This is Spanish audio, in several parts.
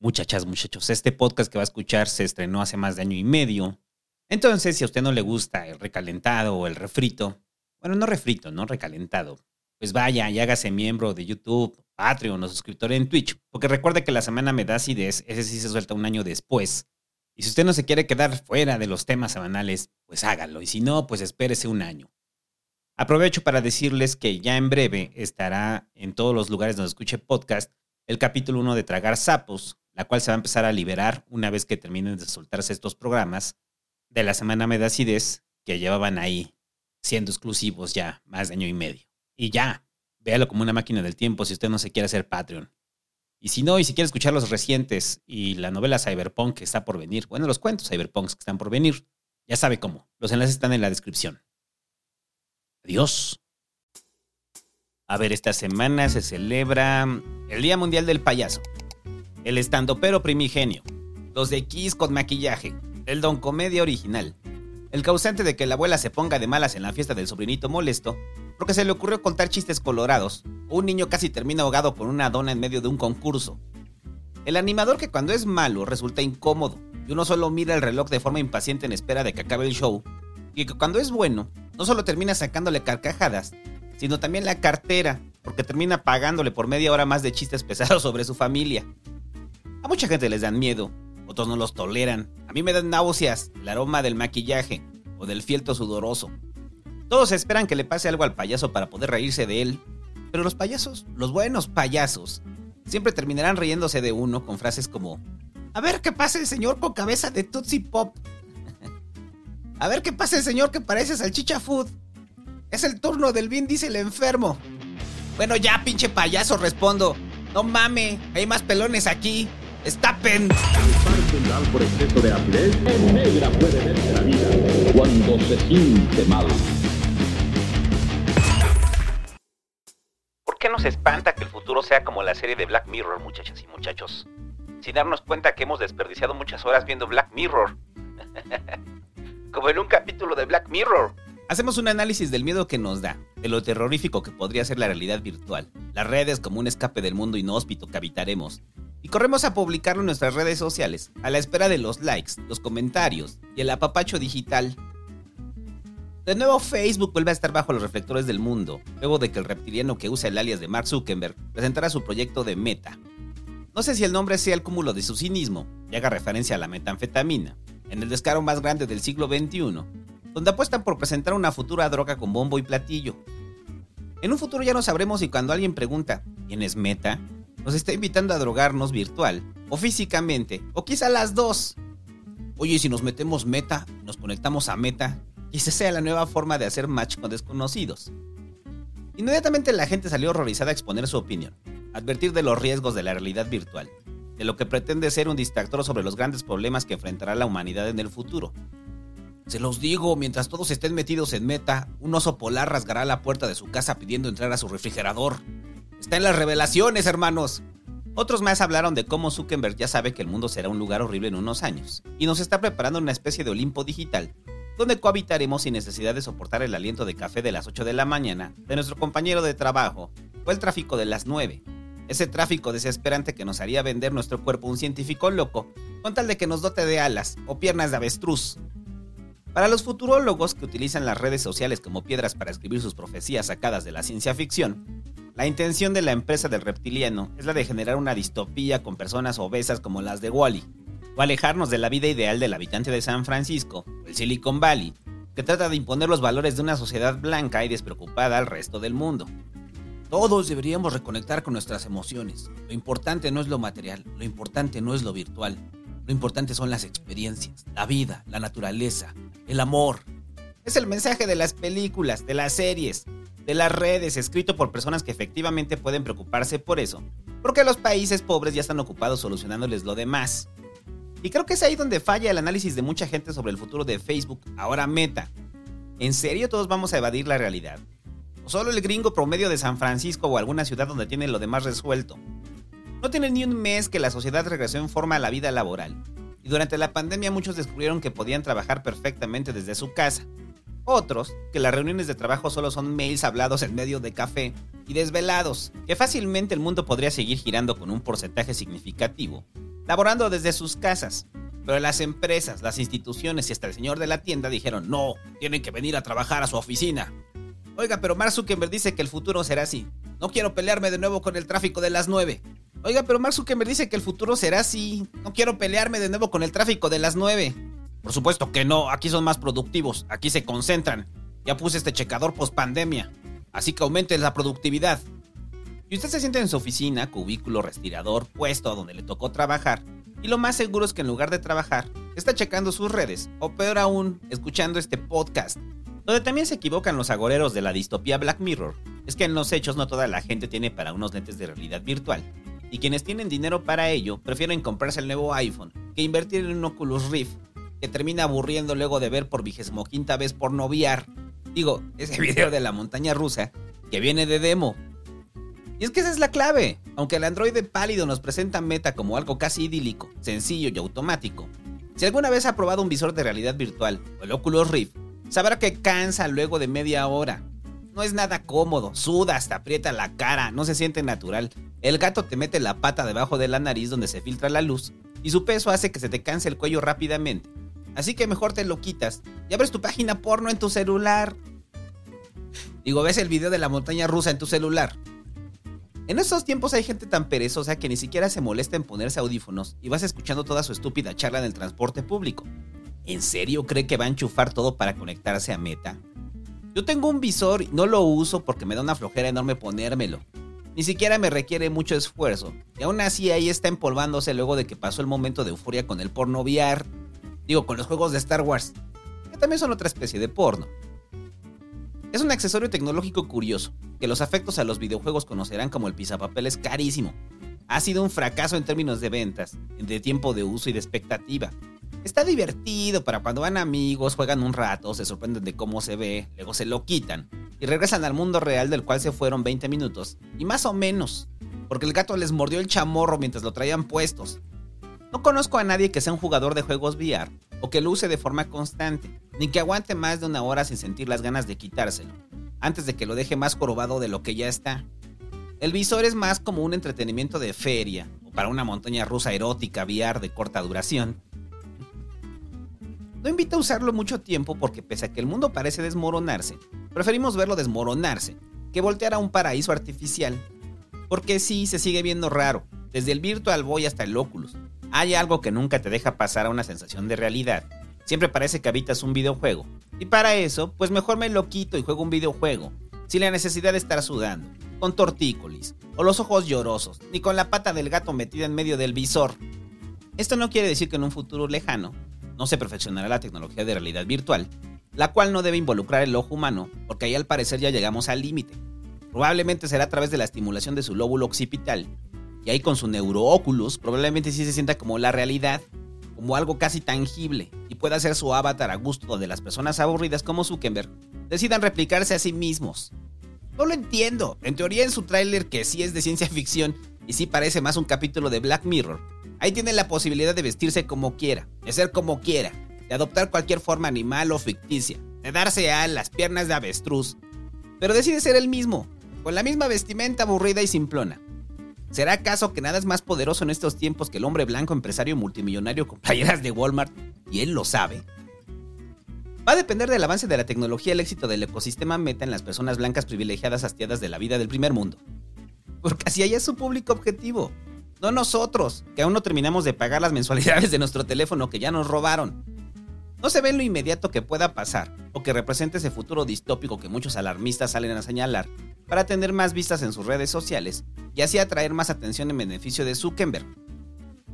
Muchachas, muchachos, este podcast que va a escuchar se estrenó hace más de año y medio. Entonces, si a usted no le gusta el recalentado o el refrito, bueno, no refrito, no recalentado, pues vaya y hágase miembro de YouTube, Patreon o suscriptor en Twitch, porque recuerde que la semana me da acidez, ese sí se suelta un año después. Y si usted no se quiere quedar fuera de los temas semanales, pues hágalo, y si no, pues espérese un año. Aprovecho para decirles que ya en breve estará en todos los lugares donde escuche podcast el capítulo 1 de Tragar Sapos, la cual se va a empezar a liberar una vez que terminen de soltarse estos programas de la semana Medacides que llevaban ahí siendo exclusivos ya más de año y medio. Y ya, véalo como una máquina del tiempo si usted no se quiere hacer Patreon. Y si no, y si quiere escuchar los recientes y la novela Cyberpunk que está por venir, bueno, los cuentos Cyberpunks que están por venir, ya sabe cómo. Los enlaces están en la descripción. Adiós. A ver, esta semana se celebra el Día Mundial del Payaso el estandopero primigenio, los de Kiss con maquillaje, el don comedia original, el causante de que la abuela se ponga de malas en la fiesta del sobrinito molesto, porque se le ocurrió contar chistes colorados, un niño casi termina ahogado por una dona en medio de un concurso, el animador que cuando es malo resulta incómodo y uno solo mira el reloj de forma impaciente en espera de que acabe el show, y que cuando es bueno no solo termina sacándole carcajadas, sino también la cartera, porque termina pagándole por media hora más de chistes pesados sobre su familia. A mucha gente les dan miedo, otros no los toleran. A mí me dan náuseas, el aroma del maquillaje o del fieltro sudoroso. Todos esperan que le pase algo al payaso para poder reírse de él. Pero los payasos, los buenos payasos, siempre terminarán riéndose de uno con frases como: A ver qué pasa el señor con cabeza de Tootsie Pop. A ver qué pasa el señor que parece salchicha food. Es el turno del Vin dice el enfermo. Bueno, ya, pinche payaso, respondo. No mame, hay más pelones aquí. Por exceso de acidez, en negra puede verse la vida cuando se siente mal. ¿Por qué nos espanta que el futuro sea como la serie de Black Mirror, muchachas y muchachos? Sin darnos cuenta que hemos desperdiciado muchas horas viendo Black Mirror. como en un capítulo de Black Mirror. Hacemos un análisis del miedo que nos da, de lo terrorífico que podría ser la realidad virtual, las redes como un escape del mundo inhóspito que habitaremos, y corremos a publicarlo en nuestras redes sociales, a la espera de los likes, los comentarios y el apapacho digital. De nuevo Facebook vuelve a estar bajo los reflectores del mundo, luego de que el reptiliano que usa el alias de Mark Zuckerberg presentara su proyecto de Meta. No sé si el nombre sea el cúmulo de su cinismo y haga referencia a la metanfetamina, en el descaro más grande del siglo XXI, donde apuestan por presentar una futura droga con bombo y platillo. En un futuro ya no sabremos si cuando alguien pregunta, ¿quién es Meta? Nos está invitando a drogarnos virtual, o físicamente, o quizá las dos. Oye, si nos metemos Meta, nos conectamos a Meta, quizá sea la nueva forma de hacer match con desconocidos. Inmediatamente la gente salió horrorizada a exponer su opinión, advertir de los riesgos de la realidad virtual, de lo que pretende ser un distractor sobre los grandes problemas que enfrentará la humanidad en el futuro, se los digo, mientras todos estén metidos en meta, un oso polar rasgará la puerta de su casa pidiendo entrar a su refrigerador. Está en las revelaciones, hermanos. Otros más hablaron de cómo Zuckerberg ya sabe que el mundo será un lugar horrible en unos años, y nos está preparando una especie de Olimpo digital, donde cohabitaremos sin necesidad de soportar el aliento de café de las 8 de la mañana de nuestro compañero de trabajo, o el tráfico de las 9. Ese tráfico desesperante que nos haría vender nuestro cuerpo a un científico loco, con tal de que nos dote de alas o piernas de avestruz. Para los futurólogos que utilizan las redes sociales como piedras para escribir sus profecías sacadas de la ciencia ficción, la intención de la empresa del reptiliano es la de generar una distopía con personas obesas como las de Wally, o alejarnos de la vida ideal del habitante de San Francisco, el Silicon Valley, que trata de imponer los valores de una sociedad blanca y despreocupada al resto del mundo. Todos deberíamos reconectar con nuestras emociones. Lo importante no es lo material, lo importante no es lo virtual, lo importante son las experiencias, la vida, la naturaleza, el amor. Es el mensaje de las películas, de las series, de las redes, escrito por personas que efectivamente pueden preocuparse por eso, porque los países pobres ya están ocupados solucionándoles lo demás. Y creo que es ahí donde falla el análisis de mucha gente sobre el futuro de Facebook, ahora Meta. ¿En serio todos vamos a evadir la realidad? ¿O solo el gringo promedio de San Francisco o alguna ciudad donde tiene lo demás resuelto? No tiene ni un mes que la sociedad regresó en forma a la vida laboral, y durante la pandemia muchos descubrieron que podían trabajar perfectamente desde su casa. Otros, que las reuniones de trabajo solo son mails hablados en medio de café y desvelados, que fácilmente el mundo podría seguir girando con un porcentaje significativo, laborando desde sus casas. Pero las empresas, las instituciones y hasta el señor de la tienda dijeron, no, tienen que venir a trabajar a su oficina. Oiga, pero Mark Zuckerberg dice que el futuro será así. No quiero pelearme de nuevo con el tráfico de las 9. Oiga, pero Mark Zuckerberg dice que el futuro será así. No quiero pelearme de nuevo con el tráfico de las 9. Por supuesto que no, aquí son más productivos, aquí se concentran. Ya puse este checador post pandemia, así que aumente la productividad. Y usted se siente en su oficina, cubículo, respirador, puesto donde le tocó trabajar, y lo más seguro es que en lugar de trabajar, está checando sus redes, o peor aún, escuchando este podcast, donde también se equivocan los agoreros de la distopía Black Mirror, es que en los hechos no toda la gente tiene para unos lentes de realidad virtual, y quienes tienen dinero para ello prefieren comprarse el nuevo iPhone que invertir en un Oculus Rift, que termina aburriendo luego de ver por vigésimo quinta vez por noviar. Digo, ese video de la montaña rusa que viene de demo. Y es que esa es la clave. Aunque el androide pálido nos presenta Meta como algo casi idílico, sencillo y automático, si alguna vez ha probado un visor de realidad virtual o el Oculus Rift, sabrá que cansa luego de media hora. No es nada cómodo, suda hasta aprieta la cara, no se siente natural. El gato te mete la pata debajo de la nariz donde se filtra la luz y su peso hace que se te canse el cuello rápidamente. Así que mejor te lo quitas y abres tu página porno en tu celular. Digo, ves el video de la montaña rusa en tu celular. En estos tiempos hay gente tan perezosa que ni siquiera se molesta en ponerse audífonos y vas escuchando toda su estúpida charla en el transporte público. ¿En serio cree que va a enchufar todo para conectarse a Meta? Yo tengo un visor y no lo uso porque me da una flojera enorme ponérmelo. Ni siquiera me requiere mucho esfuerzo. Y aún así ahí está empolvándose luego de que pasó el momento de euforia con el porno VR. Digo, con los juegos de Star Wars. Que también son otra especie de porno. Es un accesorio tecnológico curioso, que los afectos a los videojuegos conocerán como el pisapapeles carísimo. Ha sido un fracaso en términos de ventas, de tiempo de uso y de expectativa. Está divertido para cuando van amigos, juegan un rato, se sorprenden de cómo se ve, luego se lo quitan y regresan al mundo real del cual se fueron 20 minutos, y más o menos, porque el gato les mordió el chamorro mientras lo traían puestos. No conozco a nadie que sea un jugador de juegos VR o que lo use de forma constante, ni que aguante más de una hora sin sentir las ganas de quitárselo, antes de que lo deje más corobado de lo que ya está. El visor es más como un entretenimiento de feria o para una montaña rusa erótica VR de corta duración no invita a usarlo mucho tiempo porque pese a que el mundo parece desmoronarse, preferimos verlo desmoronarse que voltear a un paraíso artificial. Porque sí, se sigue viendo raro, desde el Virtual Boy hasta el Oculus. Hay algo que nunca te deja pasar a una sensación de realidad. Siempre parece que habitas un videojuego. Y para eso, pues mejor me lo quito y juego un videojuego, sin la necesidad de estar sudando, con tortícolis, o los ojos llorosos, ni con la pata del gato metida en medio del visor. Esto no quiere decir que en un futuro lejano no se perfeccionará la tecnología de realidad virtual, la cual no debe involucrar el ojo humano, porque ahí al parecer ya llegamos al límite. Probablemente será a través de la estimulación de su lóbulo occipital, ahí con su neurooculus probablemente sí se sienta como la realidad, como algo casi tangible, y pueda ser su avatar a gusto donde las personas aburridas como Zuckerberg decidan replicarse a sí mismos. No lo entiendo, en teoría en su tráiler que sí es de ciencia ficción y sí parece más un capítulo de Black Mirror, Ahí tiene la posibilidad de vestirse como quiera, de ser como quiera, de adoptar cualquier forma animal o ficticia, de darse a las piernas de avestruz. Pero decide ser el mismo, con la misma vestimenta aburrida y simplona. ¿Será acaso que nada es más poderoso en estos tiempos que el hombre blanco empresario multimillonario con playeras de Walmart y él lo sabe? Va a depender del avance de la tecnología el éxito del ecosistema meta en las personas blancas privilegiadas hastiadas de la vida del primer mundo. Porque así allá es su público objetivo. No nosotros, que aún no terminamos de pagar las mensualidades de nuestro teléfono que ya nos robaron. No se ve lo inmediato que pueda pasar, o que represente ese futuro distópico que muchos alarmistas salen a señalar, para tener más vistas en sus redes sociales y así atraer más atención en beneficio de Zuckerberg.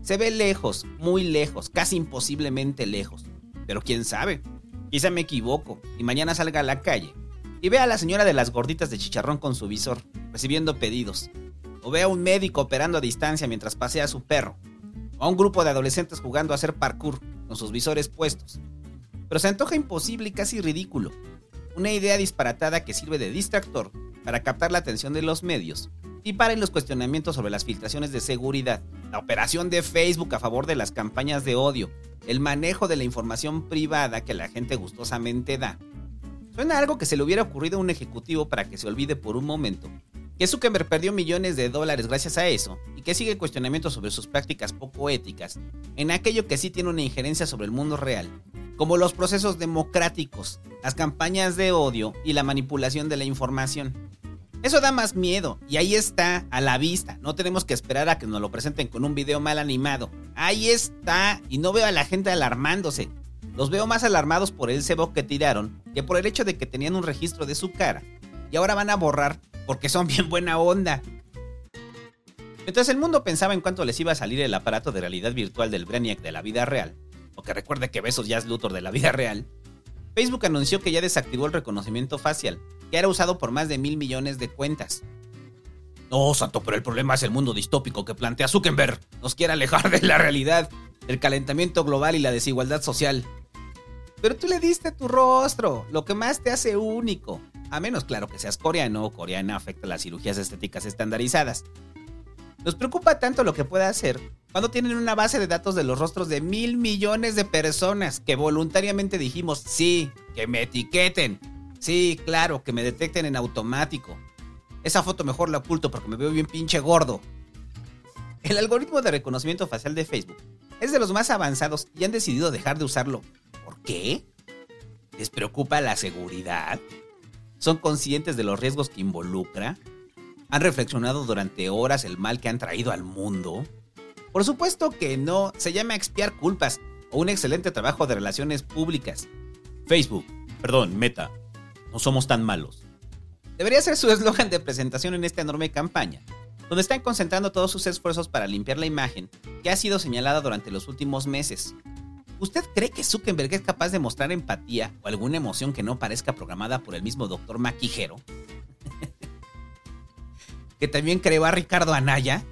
Se ve lejos, muy lejos, casi imposiblemente lejos. Pero quién sabe, quizá me equivoco y mañana salga a la calle y vea a la señora de las gorditas de chicharrón con su visor, recibiendo pedidos, o ve a un médico operando a distancia mientras pasea a su perro, o a un grupo de adolescentes jugando a hacer parkour con sus visores puestos. Pero se antoja imposible y casi ridículo. Una idea disparatada que sirve de distractor para captar la atención de los medios y para los cuestionamientos sobre las filtraciones de seguridad, la operación de Facebook a favor de las campañas de odio, el manejo de la información privada que la gente gustosamente da. Suena algo que se le hubiera ocurrido a un ejecutivo para que se olvide por un momento que Zuckerberg perdió millones de dólares gracias a eso y que sigue cuestionamiento sobre sus prácticas poco éticas en aquello que sí tiene una injerencia sobre el mundo real, como los procesos democráticos, las campañas de odio y la manipulación de la información. Eso da más miedo y ahí está, a la vista. No tenemos que esperar a que nos lo presenten con un video mal animado. Ahí está y no veo a la gente alarmándose. Los veo más alarmados por el cebo que tiraron que por el hecho de que tenían un registro de su cara. Y ahora van a borrar porque son bien buena onda. Mientras el mundo pensaba en cuánto les iba a salir el aparato de realidad virtual del Brainiac de la vida real, o que recuerde que Besos ya es Luthor de la vida real, Facebook anunció que ya desactivó el reconocimiento facial, que era usado por más de mil millones de cuentas. No, santo, pero el problema es el mundo distópico que plantea Zuckerberg. Nos quiere alejar de la realidad, del calentamiento global y la desigualdad social. Pero tú le diste tu rostro, lo que más te hace único. A menos, claro, que seas coreano o coreana afecta las cirugías estéticas estandarizadas. Nos preocupa tanto lo que pueda hacer cuando tienen una base de datos de los rostros de mil millones de personas que voluntariamente dijimos, sí, que me etiqueten. Sí, claro, que me detecten en automático. Esa foto mejor la oculto porque me veo bien pinche gordo. El algoritmo de reconocimiento facial de Facebook es de los más avanzados y han decidido dejar de usarlo. ¿Por qué? ¿Les preocupa la seguridad? ¿Son conscientes de los riesgos que involucra? ¿Han reflexionado durante horas el mal que han traído al mundo? Por supuesto que no, se llama expiar culpas o un excelente trabajo de relaciones públicas. Facebook, perdón, Meta, no somos tan malos. Debería ser su eslogan de presentación en esta enorme campaña, donde están concentrando todos sus esfuerzos para limpiar la imagen que ha sido señalada durante los últimos meses. ¿Usted cree que Zuckerberg es capaz de mostrar empatía o alguna emoción que no parezca programada por el mismo doctor Maquijero? que también creó a Ricardo Anaya.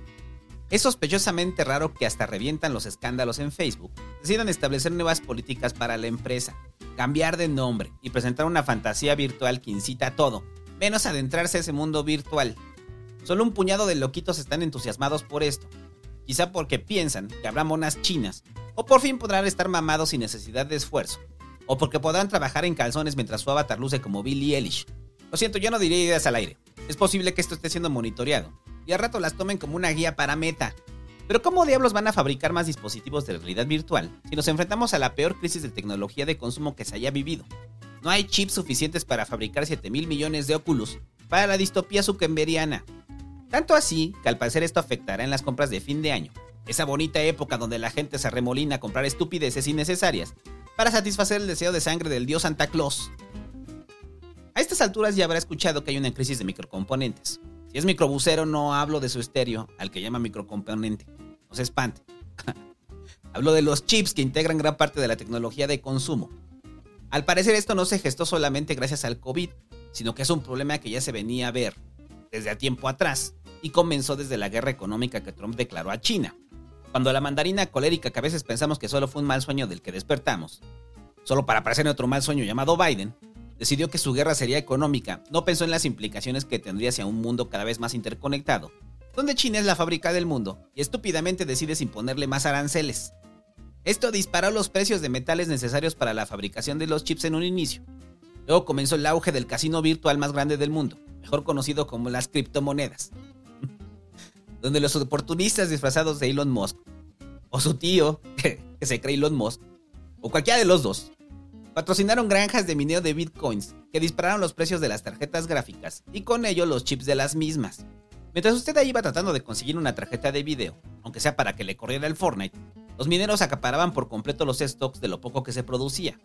Es sospechosamente raro que hasta revientan los escándalos en Facebook, decidan establecer nuevas políticas para la empresa, cambiar de nombre y presentar una fantasía virtual que incita a todo, menos adentrarse a ese mundo virtual. Solo un puñado de loquitos están entusiasmados por esto, quizá porque piensan que habrá monas chinas, o por fin podrán estar mamados sin necesidad de esfuerzo, o porque podrán trabajar en calzones mientras su avatar luce como Billie Eilish. Lo siento, yo no diría ideas al aire. Es posible que esto esté siendo monitoreado, y al rato las tomen como una guía para meta. Pero ¿cómo diablos van a fabricar más dispositivos de realidad virtual si nos enfrentamos a la peor crisis de tecnología de consumo que se haya vivido? No hay chips suficientes para fabricar 7 mil millones de Oculus para la distopía zuckerbergiana. Tanto así que al parecer esto afectará en las compras de fin de año, esa bonita época donde la gente se remolina a comprar estupideces innecesarias para satisfacer el deseo de sangre del dios Santa Claus. A estas alturas ya habrá escuchado que hay una crisis de microcomponentes. Si es microbusero no hablo de su estéreo, al que llama microcomponente. No se espante. hablo de los chips que integran gran parte de la tecnología de consumo. Al parecer esto no se gestó solamente gracias al COVID, sino que es un problema que ya se venía a ver desde a tiempo atrás y comenzó desde la guerra económica que Trump declaró a China. Cuando la mandarina colérica que a veces pensamos que solo fue un mal sueño del que despertamos, solo para aparecer en otro mal sueño llamado Biden, decidió que su guerra sería económica, no pensó en las implicaciones que tendría hacia un mundo cada vez más interconectado, donde China es la fábrica del mundo y estúpidamente decides imponerle más aranceles. Esto disparó los precios de metales necesarios para la fabricación de los chips en un inicio. Luego comenzó el auge del casino virtual más grande del mundo, mejor conocido como las criptomonedas, donde los oportunistas disfrazados de Elon Musk, o su tío, que se cree Elon Musk, o cualquiera de los dos, patrocinaron granjas de mineo de bitcoins que dispararon los precios de las tarjetas gráficas y con ello los chips de las mismas. Mientras usted ahí iba tratando de conseguir una tarjeta de video, aunque sea para que le corriera el Fortnite, los mineros acaparaban por completo los stocks de lo poco que se producía.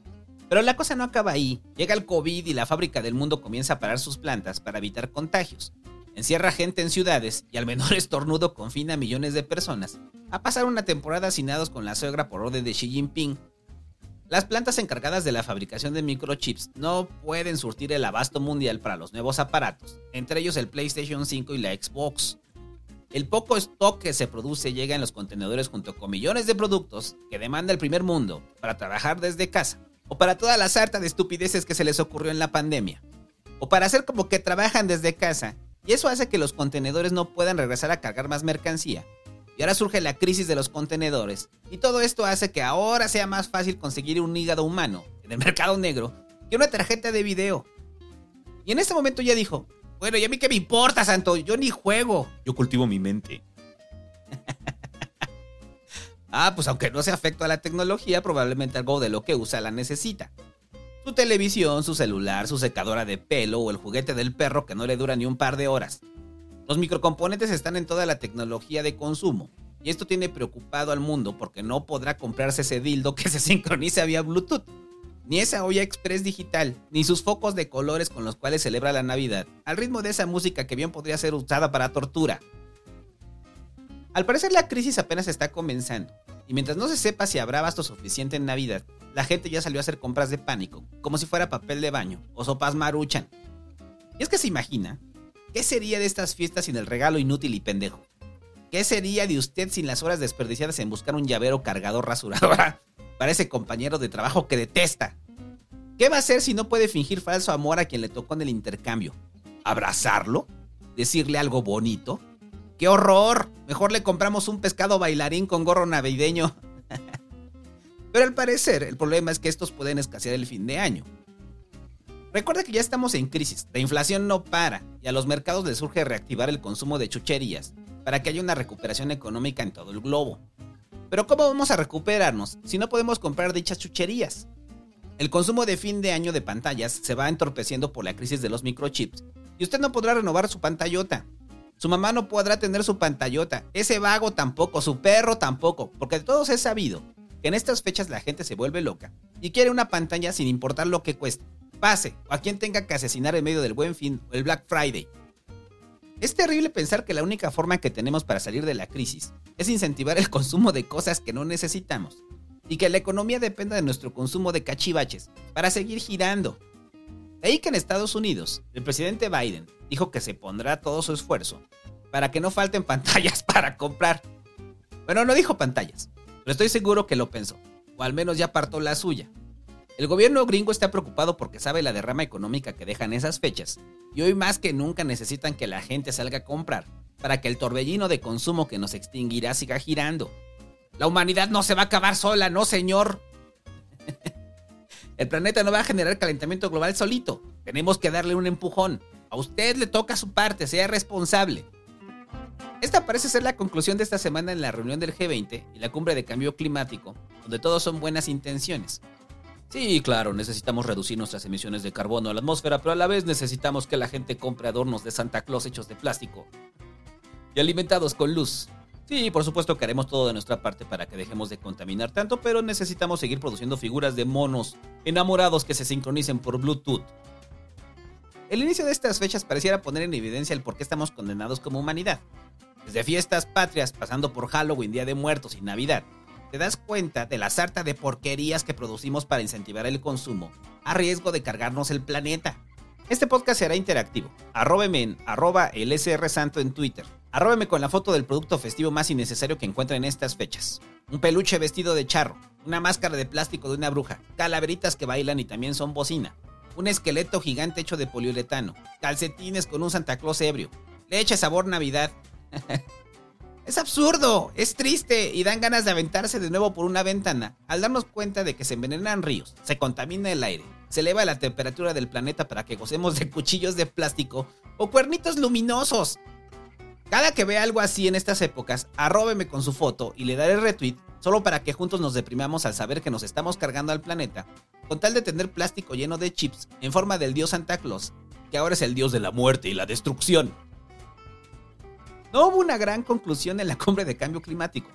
Pero la cosa no acaba ahí. Llega el COVID y la fábrica del mundo comienza a parar sus plantas para evitar contagios. Encierra gente en ciudades y al menor estornudo confina a millones de personas a pasar una temporada hacinados con la suegra por orden de Xi Jinping las plantas encargadas de la fabricación de microchips no pueden surtir el abasto mundial para los nuevos aparatos, entre ellos el PlayStation 5 y la Xbox. El poco stock que se produce llega en los contenedores junto con millones de productos que demanda el primer mundo para trabajar desde casa, o para toda la sarta de estupideces que se les ocurrió en la pandemia, o para hacer como que trabajan desde casa, y eso hace que los contenedores no puedan regresar a cargar más mercancía y ahora surge la crisis de los contenedores. Y todo esto hace que ahora sea más fácil conseguir un hígado humano en el mercado negro que una tarjeta de video. Y en este momento ya dijo, Bueno, ¿y a mí qué me importa, Santo? Yo ni juego. Yo cultivo mi mente. ah, pues aunque no sea afecto a la tecnología, probablemente algo de lo que usa la necesita. Su televisión, su celular, su secadora de pelo o el juguete del perro que no le dura ni un par de horas. Los microcomponentes están en toda la tecnología de consumo. Y esto tiene preocupado al mundo porque no podrá comprarse ese dildo que se sincronice vía Bluetooth ni esa olla express digital, ni sus focos de colores con los cuales celebra la Navidad, al ritmo de esa música que bien podría ser usada para tortura. Al parecer la crisis apenas está comenzando, y mientras no se sepa si habrá abasto suficiente en Navidad, la gente ya salió a hacer compras de pánico, como si fuera papel de baño o sopas maruchan. Y es que se imagina, ¿qué sería de estas fiestas sin el regalo inútil y pendejo? ¿Qué sería de usted sin las horas desperdiciadas en buscar un llavero cargador rasuradora para ese compañero de trabajo que detesta. ¿Qué va a hacer si no puede fingir falso amor a quien le tocó en el intercambio? ¿Abrazarlo? ¿Decirle algo bonito? ¡Qué horror! Mejor le compramos un pescado bailarín con gorro navideño. Pero al parecer, el problema es que estos pueden escasear el fin de año. Recuerda que ya estamos en crisis, la inflación no para y a los mercados les surge reactivar el consumo de chucherías para que haya una recuperación económica en todo el globo. Pero ¿cómo vamos a recuperarnos si no podemos comprar dichas chucherías? El consumo de fin de año de pantallas se va entorpeciendo por la crisis de los microchips y usted no podrá renovar su pantallota. Su mamá no podrá tener su pantallota, ese vago tampoco, su perro tampoco, porque de todos es sabido que en estas fechas la gente se vuelve loca y quiere una pantalla sin importar lo que cueste, pase o a quien tenga que asesinar en medio del buen fin o el Black Friday. Es terrible pensar que la única forma que tenemos para salir de la crisis es incentivar el consumo de cosas que no necesitamos y que la economía dependa de nuestro consumo de cachivaches para seguir girando. De ahí que en Estados Unidos, el presidente Biden dijo que se pondrá todo su esfuerzo para que no falten pantallas para comprar. Bueno, no dijo pantallas, pero estoy seguro que lo pensó, o al menos ya partó la suya. El gobierno gringo está preocupado porque sabe la derrama económica que dejan esas fechas, y hoy más que nunca necesitan que la gente salga a comprar, para que el torbellino de consumo que nos extinguirá siga girando. La humanidad no se va a acabar sola, no señor. El planeta no va a generar calentamiento global solito, tenemos que darle un empujón. A usted le toca su parte, sea responsable. Esta parece ser la conclusión de esta semana en la reunión del G20 y la cumbre de cambio climático, donde todos son buenas intenciones. Sí, claro, necesitamos reducir nuestras emisiones de carbono a la atmósfera, pero a la vez necesitamos que la gente compre adornos de Santa Claus hechos de plástico y alimentados con luz. Sí, por supuesto que haremos todo de nuestra parte para que dejemos de contaminar tanto, pero necesitamos seguir produciendo figuras de monos enamorados que se sincronicen por Bluetooth. El inicio de estas fechas pareciera poner en evidencia el por qué estamos condenados como humanidad. Desde fiestas patrias, pasando por Halloween, Día de Muertos y Navidad, te das cuenta de la sarta de porquerías que producimos para incentivar el consumo, a riesgo de cargarnos el planeta. Este podcast será interactivo. Arróbeme en arroba Santo en Twitter. Arróbeme con la foto del producto festivo más innecesario que encuentren en estas fechas. Un peluche vestido de charro, una máscara de plástico de una bruja, calaveritas que bailan y también son bocina, un esqueleto gigante hecho de poliuretano, calcetines con un Santa Claus ebrio, leche sabor Navidad. Es absurdo, es triste y dan ganas de aventarse de nuevo por una ventana al darnos cuenta de que se envenenan ríos, se contamina el aire, se eleva la temperatura del planeta para que gocemos de cuchillos de plástico o cuernitos luminosos. Cada que vea algo así en estas épocas, arróbeme con su foto y le daré retweet solo para que juntos nos deprimamos al saber que nos estamos cargando al planeta, con tal de tener plástico lleno de chips en forma del dios Santa Claus, que ahora es el dios de la muerte y la destrucción. No hubo una gran conclusión en la cumbre de cambio climático.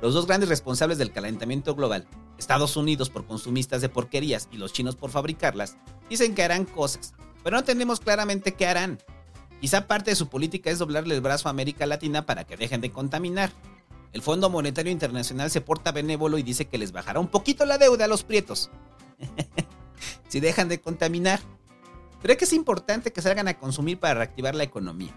Los dos grandes responsables del calentamiento global, Estados Unidos por consumistas de porquerías y los chinos por fabricarlas, dicen que harán cosas, pero no tenemos claramente qué harán. Quizá parte de su política es doblarle el brazo a América Latina para que dejen de contaminar. El Fondo Monetario Internacional se porta benévolo y dice que les bajará un poquito la deuda a los prietos. si dejan de contaminar. Creo que es importante que salgan a consumir para reactivar la economía.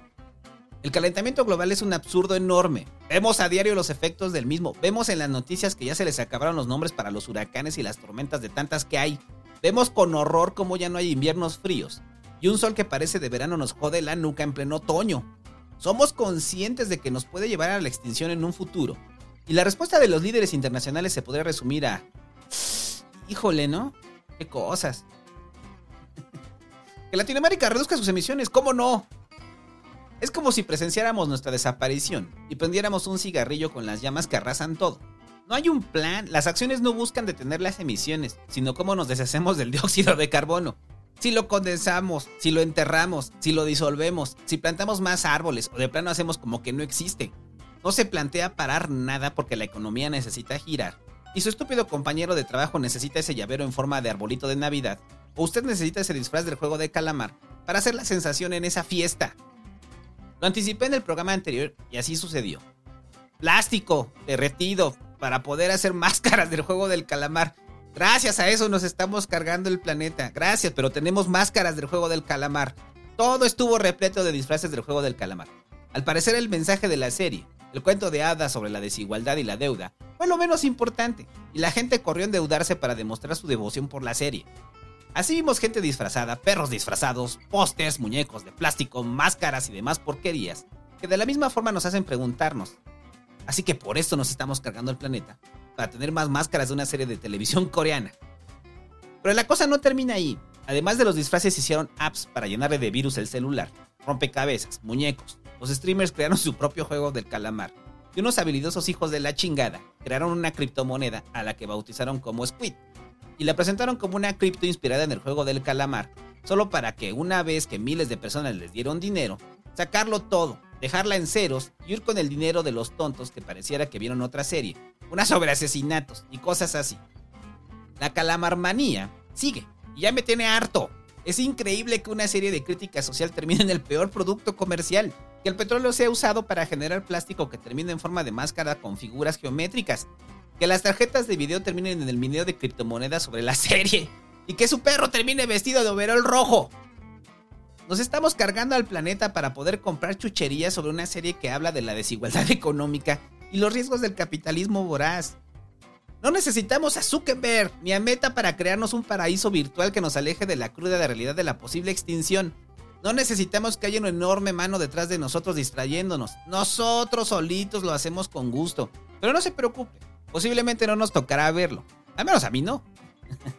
El calentamiento global es un absurdo enorme. Vemos a diario los efectos del mismo. Vemos en las noticias que ya se les acabaron los nombres para los huracanes y las tormentas de tantas que hay. Vemos con horror cómo ya no hay inviernos fríos. Y un sol que parece de verano nos jode la nuca en pleno otoño. Somos conscientes de que nos puede llevar a la extinción en un futuro. Y la respuesta de los líderes internacionales se podría resumir a... Híjole, ¿no? Qué cosas. Que Latinoamérica reduzca sus emisiones, ¿cómo no? Es como si presenciáramos nuestra desaparición y prendiéramos un cigarrillo con las llamas que arrasan todo. No hay un plan, las acciones no buscan detener las emisiones, sino cómo nos deshacemos del dióxido de carbono. Si lo condensamos, si lo enterramos, si lo disolvemos, si plantamos más árboles o de plano hacemos como que no existe. No se plantea parar nada porque la economía necesita girar. Y su estúpido compañero de trabajo necesita ese llavero en forma de arbolito de Navidad. O usted necesita ese disfraz del juego de calamar para hacer la sensación en esa fiesta. Lo anticipé en el programa anterior y así sucedió. Plástico, derretido, para poder hacer máscaras del juego del calamar. Gracias a eso nos estamos cargando el planeta. Gracias, pero tenemos máscaras del juego del calamar. Todo estuvo repleto de disfraces del juego del calamar. Al parecer el mensaje de la serie, el cuento de hadas sobre la desigualdad y la deuda fue lo menos importante, y la gente corrió a endeudarse para demostrar su devoción por la serie. Así vimos gente disfrazada, perros disfrazados, pósters, muñecos de plástico, máscaras y demás porquerías, que de la misma forma nos hacen preguntarnos. Así que por esto nos estamos cargando el planeta, para tener más máscaras de una serie de televisión coreana. Pero la cosa no termina ahí. Además de los disfraces, hicieron apps para llenarle de virus el celular, rompecabezas, muñecos, los streamers crearon su propio juego del calamar. Y unos habilidosos hijos de la chingada crearon una criptomoneda a la que bautizaron como Squid. Y la presentaron como una cripto inspirada en el juego del calamar, solo para que una vez que miles de personas les dieron dinero, sacarlo todo, dejarla en ceros y ir con el dinero de los tontos que pareciera que vieron otra serie, una sobre asesinatos y cosas así. La calamarmanía sigue y ya me tiene harto. Es increíble que una serie de crítica social termine en el peor producto comercial que el petróleo sea usado para generar plástico que termine en forma de máscara con figuras geométricas, que las tarjetas de video terminen en el video de criptomonedas sobre la serie, y que su perro termine vestido de overol rojo. Nos estamos cargando al planeta para poder comprar chucherías sobre una serie que habla de la desigualdad económica y los riesgos del capitalismo voraz. No necesitamos a Zuckerberg ni a Meta para crearnos un paraíso virtual que nos aleje de la cruda realidad de la posible extinción. No necesitamos que haya una enorme mano detrás de nosotros distrayéndonos. Nosotros solitos lo hacemos con gusto. Pero no se preocupe, posiblemente no nos tocará verlo. Al menos a mí no.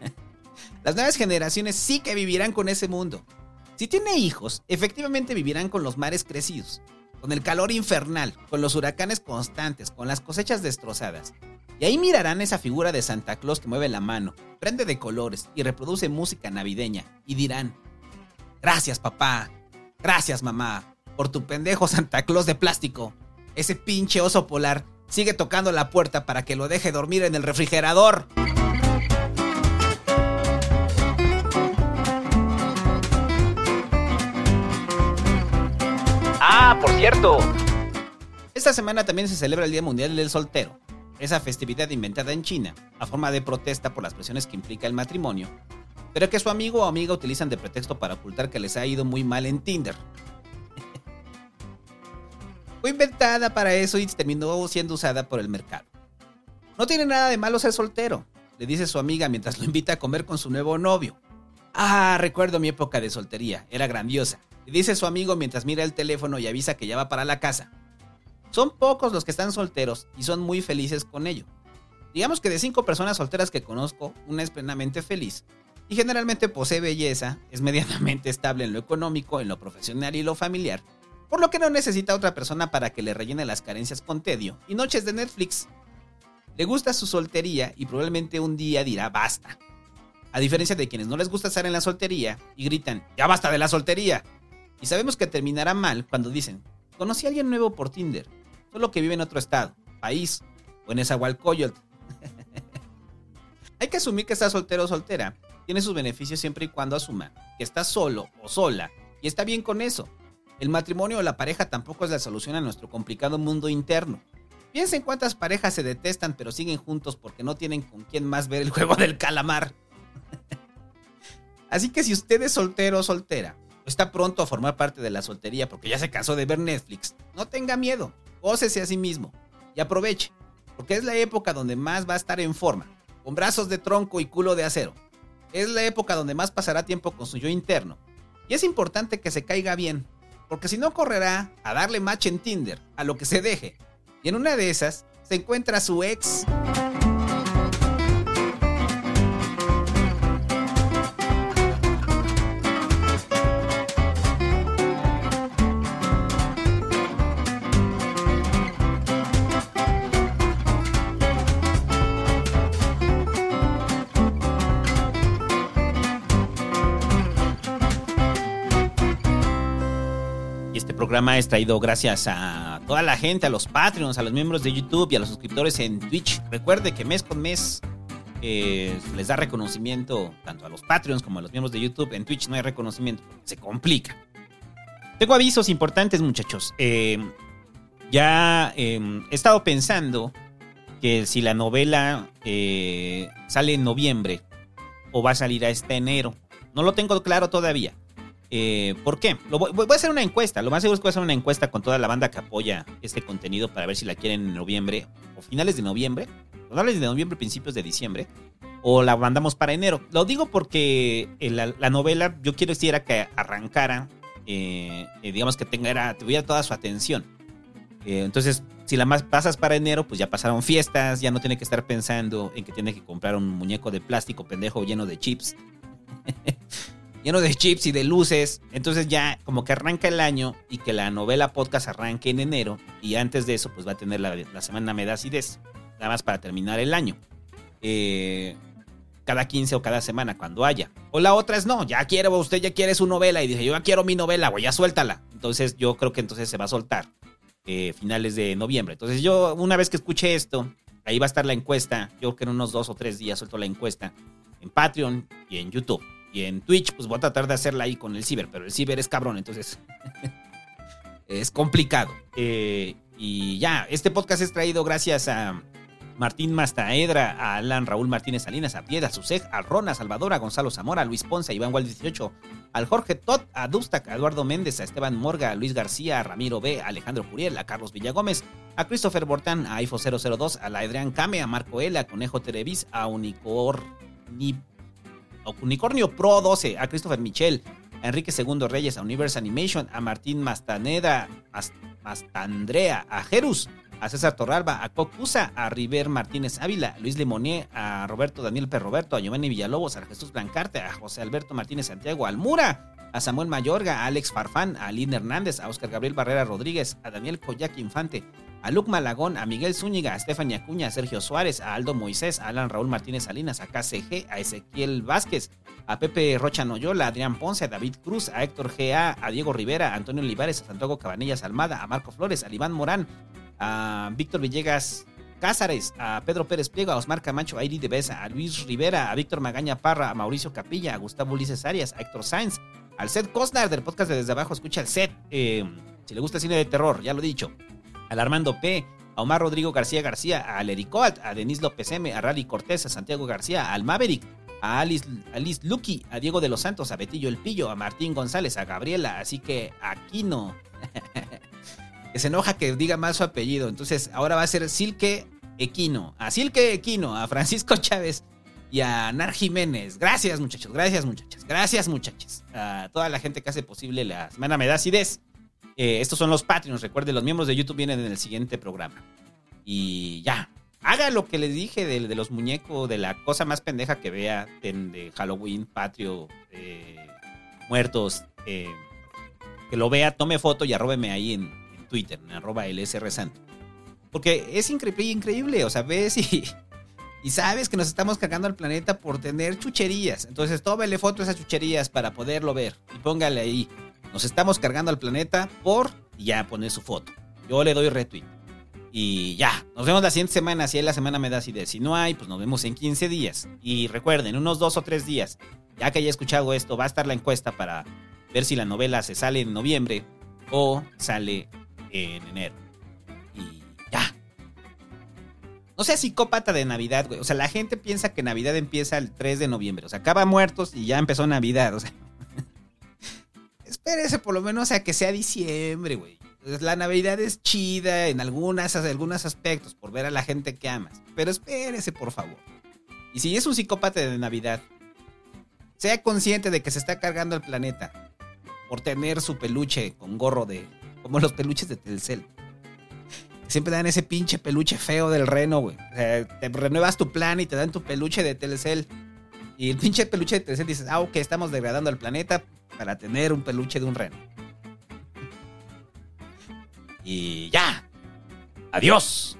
Las nuevas generaciones sí que vivirán con ese mundo. Si tiene hijos, efectivamente vivirán con los mares crecidos, con el calor infernal, con los huracanes constantes, con las cosechas destrozadas. Y ahí mirarán esa figura de Santa Claus que mueve la mano, prende de colores y reproduce música navideña, y dirán, Gracias, papá. Gracias, mamá. Por tu pendejo Santa Claus de plástico. Ese pinche oso polar sigue tocando la puerta para que lo deje dormir en el refrigerador. Por cierto. Esta semana también se celebra el Día Mundial del Soltero, esa festividad inventada en China, a forma de protesta por las presiones que implica el matrimonio pero que su amigo o amiga utilizan de pretexto para ocultar que les ha ido muy mal en Tinder. Fue inventada para eso y terminó siendo usada por el mercado. No tiene nada de malo ser soltero, le dice su amiga mientras lo invita a comer con su nuevo novio. Ah, recuerdo mi época de soltería, era grandiosa, dice su amigo mientras mira el teléfono y avisa que ya va para la casa. Son pocos los que están solteros y son muy felices con ello. Digamos que de cinco personas solteras que conozco, una es plenamente feliz y generalmente posee belleza, es medianamente estable en lo económico, en lo profesional y lo familiar, por lo que no necesita otra persona para que le rellene las carencias con tedio y noches de Netflix. Le gusta su soltería y probablemente un día dirá basta. A diferencia de quienes no les gusta estar en la soltería y gritan, ya basta de la soltería. Y sabemos que terminará mal cuando dicen, conocí a alguien nuevo por Tinder, solo que vive en otro estado, país o en Esahualcoyotl. Hay que asumir que está soltero o soltera tiene sus beneficios siempre y cuando asuma que está solo o sola y está bien con eso. El matrimonio o la pareja tampoco es la solución a nuestro complicado mundo interno. Piensen cuántas parejas se detestan pero siguen juntos porque no tienen con quién más ver el juego del calamar. Así que si usted es soltero o soltera, está pronto a formar parte de la soltería porque ya se cansó de ver Netflix, no tenga miedo, gócese a sí mismo y aproveche, porque es la época donde más va a estar en forma, con brazos de tronco y culo de acero. Es la época donde más pasará tiempo con su yo interno. Y es importante que se caiga bien, porque si no correrá a darle match en Tinder, a lo que se deje. Y en una de esas se encuentra su ex. Programa es traído gracias a toda la gente, a los Patreons, a los miembros de YouTube y a los suscriptores en Twitch. Recuerde que mes con mes eh, les da reconocimiento tanto a los Patreons como a los miembros de YouTube. En Twitch no hay reconocimiento, se complica. Tengo avisos importantes, muchachos. Eh, ya em, he estado pensando que si la novela eh, sale en noviembre o va a salir a este enero. No lo tengo claro todavía. Eh, ¿Por qué? voy, a hacer una encuesta. Lo más seguro es que voy a hacer una encuesta con toda la banda que apoya este contenido para ver si la quieren en noviembre o finales de noviembre. Finales de noviembre, principios de diciembre. O la mandamos para enero. Lo digo porque la, novela yo quiero decir que arrancara, eh, eh, digamos que tenga, tuviera toda su atención. entonces, si la más pasas para enero, pues ya pasaron fiestas, ya no tiene que estar pensando en que tiene que comprar un muñeco de plástico pendejo lleno de chips. lleno de chips y de luces. Entonces ya como que arranca el año y que la novela podcast arranque en enero. Y antes de eso, pues va a tener la, semana Me das Nada más para terminar el año. Eh, cada 15 o cada semana, cuando haya. O la otra es no, ya quiero, usted ya quiere su novela. Y dice, yo ya quiero mi novela, güey, ya suéltala. Entonces yo creo que entonces se va a soltar. Eh, finales de noviembre. Entonces yo, una vez que escuche esto, ahí va a estar la encuesta. Yo creo que en unos dos o tres días suelto la encuesta en Patreon y en YouTube. Y en Twitch, pues voy a tratar de hacerla ahí con el ciber, pero el ciber es cabrón, entonces es complicado. Eh, y ya, este podcast es traído gracias a Martín Mastaedra, a Alan Raúl Martínez Salinas, a Piedra, a Susej, a Rona, Salvador, a Gonzalo Zamora, a Luis Ponce, a Iván Wald 18, al Jorge Tot, a Dustac, a Eduardo Méndez, a Esteban Morga, a Luis García, a Ramiro B, a Alejandro Juriel, a Carlos Villagómez, a Christopher Bortán, a IFO 002, a la Adrián Came, a Marco L, a Conejo Terevis, a Unicor Unicornio Pro 12, a Christopher Michel, a Enrique II Reyes, a Universe Animation, a Martín Mastaneda, Mastandrea, a Jerus, a César Torralba, a Cocusa, a River Martínez Ávila, a Luis Lemonier, a Roberto Daniel Perroberto, a Giovanni Villalobos, a Jesús Blancarte, a José Alberto Martínez Santiago, Almura, a Samuel Mayorga, a Alex Farfán, a Lynn Hernández, a Oscar Gabriel Barrera Rodríguez, a Daniel Coyac Infante, a Luc Malagón, a Miguel Zúñiga, a Estefania Acuña, a Sergio Suárez, a Aldo Moisés, a Alan Raúl Martínez Salinas, a KCG, a Ezequiel Vázquez, a Pepe Rocha Noyola, a Adrián Ponce, a David Cruz, a Héctor GA, a Diego Rivera, a Antonio Olivares, a Santiago Cabanillas Almada, a Marco Flores, a Iván Morán, a Víctor Villegas Cázares, a Pedro Pérez Pliego, a Osmar Camacho, a Iri de Besa, a Luis Rivera, a Víctor Magaña Parra, a Mauricio Capilla, a Gustavo Ulises Arias, a Héctor Sainz, al Seth Cosnar del podcast de Desde Abajo, escucha el set. Eh, si le gusta el cine de terror, ya lo he dicho. Al Armando P., a Omar Rodrigo García García, a Lericoat, a Denis López M, a Rally Cortés, a Santiago García, al Maverick, a Alice, Alice Lucky, a Diego de los Santos, a Betillo El Pillo, a Martín González, a Gabriela, así que Aquino. que se enoja que diga mal su apellido. Entonces ahora va a ser Silke Equino, a Silke Equino, a Francisco Chávez y a Nar Jiménez. Gracias muchachos, gracias muchachas, gracias muchachas. A toda la gente que hace posible la Semana Me da acidez. Eh, estos son los Patreons, recuerden, los miembros de YouTube vienen en el siguiente programa. Y ya, haga lo que les dije de, de los muñecos, de la cosa más pendeja que vea de, Halloween, patrio, eh, muertos, eh, que lo vea, tome foto y arróbeme ahí en, Twitter, arroba LSR Santo. Porque es increíble, increíble, o sea, ves y, y sabes que nos estamos cargando al planeta por tener chucherías. Entonces tómele foto a esas chucherías para poderlo ver y póngale ahí nos estamos cargando al planeta por ya poner su foto. Yo le doy retweet. Y ya, nos vemos la siguiente semana. Si hay la semana me da idea. Si no hay, pues nos vemos en 15 días. Y recuerden, unos dos o tres días, ya que haya escuchado esto, va a estar la encuesta para ver si la novela se sale en noviembre o sale en enero. Y ya. No sea psicópata de Navidad, güey. O sea, la gente piensa que Navidad empieza el 3 de noviembre. O sea, acaba muertos y ya empezó Navidad. O sea, espérese por lo menos a que sea diciembre, güey. Pues, la Navidad es chida en algunas, algunos aspectos, por ver a la gente que amas. Pero espérese, por favor. Y si es un psicópata de Navidad, sea consciente de que se está cargando el planeta por tener su peluche con gorro de. como los peluches de Telcel. Siempre dan ese pinche peluche feo del reno, güey. O sea, te renuevas tu plan y te dan tu peluche de Telcel. Y el pinche peluche de Telcel dices, ah, ok, estamos degradando el planeta para tener un peluche de un reno. Y ya. Adiós.